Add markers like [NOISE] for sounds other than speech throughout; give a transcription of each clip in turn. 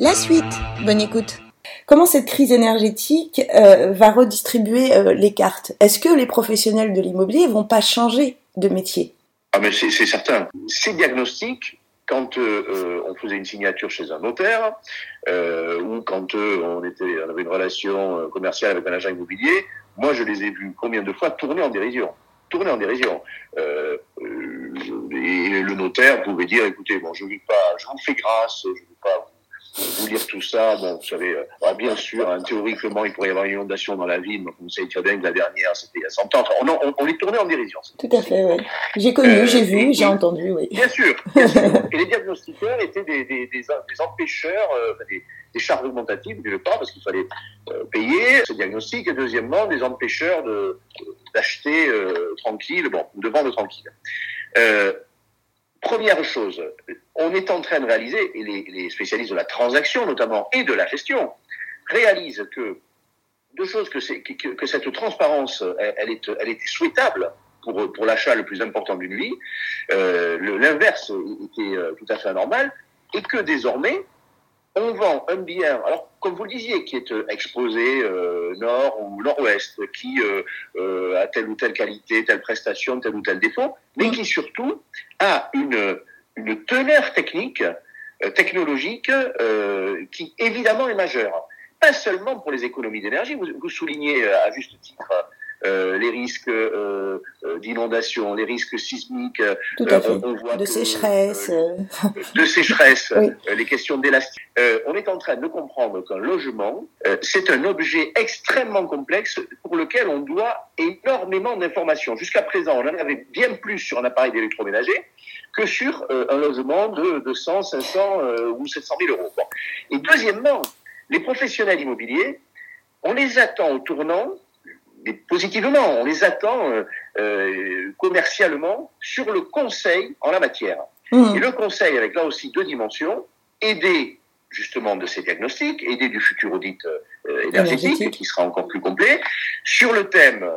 La suite, bonne écoute. Comment cette crise énergétique euh, va redistribuer euh, les cartes? Est-ce que les professionnels de l'immobilier vont pas changer de métier? Ah mais c'est certain. Ces diagnostics, quand euh, on faisait une signature chez un notaire ou quand on, avait une relation commerciale avec un agent immobilier, moi je les ai vus combien de fois tourner en dérision? Tourner en dérision. Et le notaire pouvait dire, écoutez, bon, je ne pas, je vous fais grâce, je ne veux pas vous lire tout ça. Bon, vous savez, euh, bien sûr, hein, théoriquement, il pourrait y avoir une inondation dans la ville. Donc, vous savez très bien que la dernière, c'était il y a 100 ans. on, on, on, les tournait en dérision. Tout à fait, oui. J'ai connu, euh, j'ai vu, j'ai entendu, oui. Bien sûr, [LAUGHS] bien sûr. Et les diagnostiqueurs étaient des, des, des, des empêcheurs, euh, des, des charges augmentatives, d'une part, parce qu'il fallait euh, payer ce diagnostic, et deuxièmement, des empêcheurs de d'acheter euh, tranquille, bon, de vendre tranquille. Euh, Première chose, on est en train de réaliser, et les, spécialistes de la transaction notamment et de la gestion réalisent que deux choses que, que, cette transparence, elle, est, elle était souhaitable pour, l'achat le plus important d'une vie. Euh, L'inverse était euh, tout à fait anormal et que désormais on vend un bien, alors comme vous le disiez, qui est euh, exposé nord ou nord-ouest, qui euh, euh, a telle ou telle qualité, telle prestation, tel ou tel défaut, mais qui surtout a une, une teneur technique, euh, technologique, qui évidemment est majeure. Pas seulement pour les économies d'énergie, vous, vous soulignez à juste titre les risques euh, euh, d'inondation, les risques sismiques, Tout à fait. de sécheresse, [LAUGHS] de sécheresse, les questions d'élasticité. on est en train de comprendre qu'un logement, c'est un objet extrêmement complexe pour lequel on doit énormément d'informations. Jusqu'à présent, on en avait bien plus sur un appareil d'électroménager que sur un logement de, de 100, 500 ou 700 000 euros. Et deuxièmement, les professionnels immobiliers, on les attend au tournant positivement, on les attend euh, euh, commercialement sur le conseil en la matière. Mmh. Et le conseil avec là aussi deux dimensions, aider justement de ces diagnostics, aider du futur audit euh, énergétique, qui sera encore plus complet, sur le thème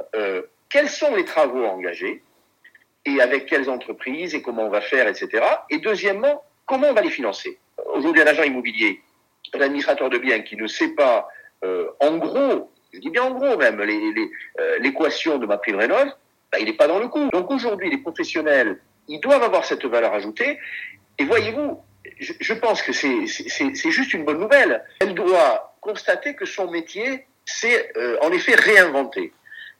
quels sont les travaux engagés et avec quelles entreprises et comment on va faire, etc. Et deuxièmement, comment on va les financer. Aujourd'hui, un agent immobilier, un administrateur de biens qui ne sait pas en gros je dis bien en gros même, euh, l'équation de ma prime rénov, bah, il n'est pas dans le coup. Donc aujourd'hui, les professionnels, ils doivent avoir cette valeur ajoutée. Et voyez-vous, je, pense que c'est juste une bonne nouvelle. Elle doit constater que son métier s'est euh, en effet réinventé.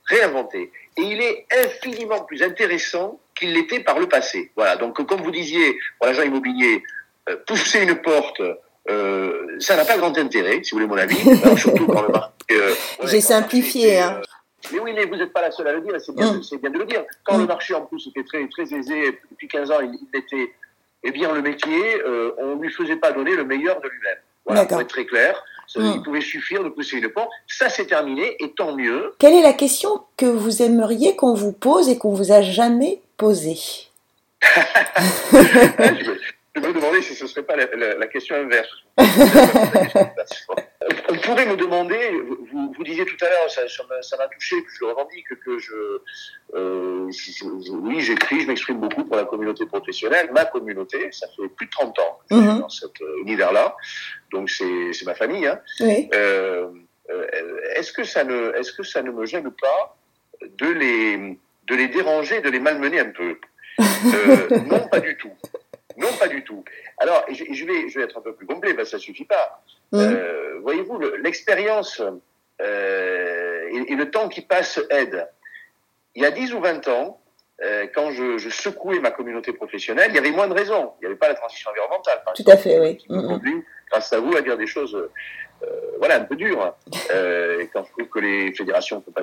Réinventé. Et il est infiniment plus intéressant qu'il l'était par le passé. Voilà. Donc, comme vous disiez, pour l'agent immobilier, euh, pousser une porte, ça n'a pas grand intérêt, si vous voulez mon avis, [LAUGHS] surtout quand le marché. Euh, J'ai simplifié. hein. Euh, mais oui, mais vous n'êtes pas la seule à le dire, c'est bien, bien, de le dire. Quand le mm. marché en plus était très, très aisé, depuis 15 ans, il, était, eh bien, le métier, euh, on ne lui faisait pas donner le meilleur de lui-même. Voilà, pour être très clair. Ça, Il mm. pouvait suffire de pousser une porte. Ça, c'est terminé, et tant mieux. Quelle est la question que vous aimeriez qu'on vous pose et qu'on vous a jamais posée? [LAUGHS] Je me demandais si ce ne serait pas la, la, question inverse. [LAUGHS] on pourrait me demander, vous, vous disiez tout à l'heure, ça, ça m'a touché, je revendique que je, euh, oui, j'écris, je m'exprime beaucoup pour la communauté professionnelle, ma communauté, ça fait plus de 30 ans que je suis mhm. dans cet euh, univers-là, donc c'est ma famille. Hein. Oui. Euh, euh, est-ce que ça ne, est-ce que ça ne me gêne pas de les, de les déranger, de les malmener un peu? [LAUGHS] Euh, Non, pas du tout. Non, pas du tout. Alors, je, je, vais, je vais être un peu plus complet, parce que ça suffit pas. Mmh. Euh, Voyez-vous, l'expérience euh, et, et, le temps qui passe aide. Il y a 10 ou 20 ans, euh, quand je, je, secouais ma communauté professionnelle, il y avait moins de raisons. Il n'y avait pas la transition environnementale. Tout à fait, oui. Qui mmh. grâce à vous, à dire des choses voilà, un peu dures. [LAUGHS] Et quand je trouve que les fédérations ne pas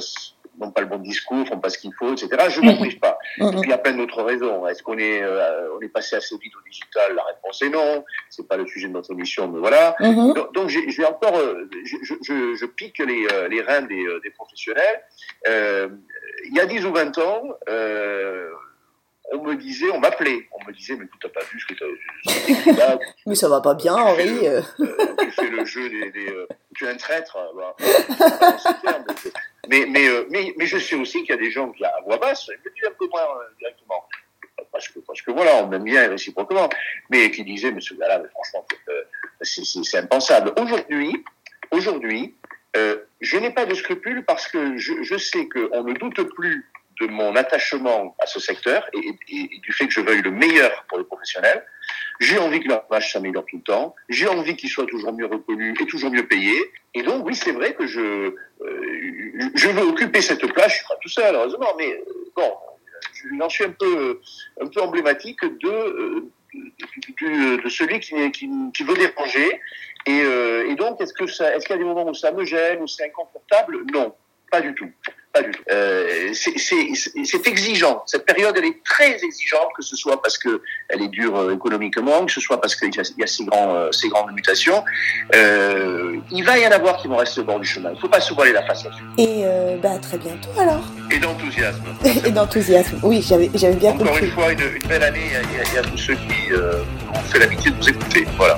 n'ont pas le bon discours, font pas ce qu'il faut, etc. Je ne prive pas. Et puis il y a plein d'autres raisons. Est-ce qu'on est, euh, on est passé assez vite au digital? La réponse est non. C'est pas le sujet de notre émission, mais voilà. Mm-hmm. Donc, donc j'ai encore, euh, je, je, je, pique les, euh, les reins des, des professionnels. Il y a 10 ou 20 ans, on me disait, on m'appelait, on me disait, mais tu n'as pas vu ce que tu as [LAUGHS] Mais ça va pas bien, Henri. tu fais le jeu des, des tu es un traître. Bah, [LAUGHS] mais, mais, euh, mais, mais, je sais aussi qu'il y a des gens qui, à voix basse, me disent un peu moins directement. Parce que, parce que voilà, on m'aime bien réciproquement. Mais qui disaient, mais ce gars-là, franchement, euh, c'est impensable. Aujourd'hui, aujourd'hui, euh, je n'ai pas de scrupules parce que je, je sais qu'on ne doute plus de mon attachement à ce secteur et, et, du fait que je veuille le meilleur pour les professionnels. J'ai envie que leur image s'améliore tout le temps. J'ai envie qu'ils soient toujours mieux reconnus et toujours mieux payés. Et donc, oui, c'est vrai que je, euh, je veux occuper cette place. Je suis pas tout seul, heureusement, mais euh, bon, j'en suis un peu, un peu emblématique de, euh, de, celui qui, qui, veut déranger. Et, et donc, est-ce est-ce qu'il y a des moments où ça me gêne, où c'est inconfortable? Non, pas du tout. Euh, c'est exigeant. Cette période, elle est très exigeante, que ce soit parce que elle est dure euh, économiquement, que ce soit parce qu'il y, a ces, grands, euh, ces grandes mutations. Euh, il va y en avoir qui vont rester au bord du chemin. Il ne faut pas se voiler la face là-dessus. Et euh, bah, très bientôt alors. Et d'enthousiasme. [LAUGHS] Et d'enthousiasme. Oui, j'avais bien Encore compris. Encore une fois, une, une, belle année à, à, à tous ceux qui ont fait l'habitude de nous écouter. Voilà.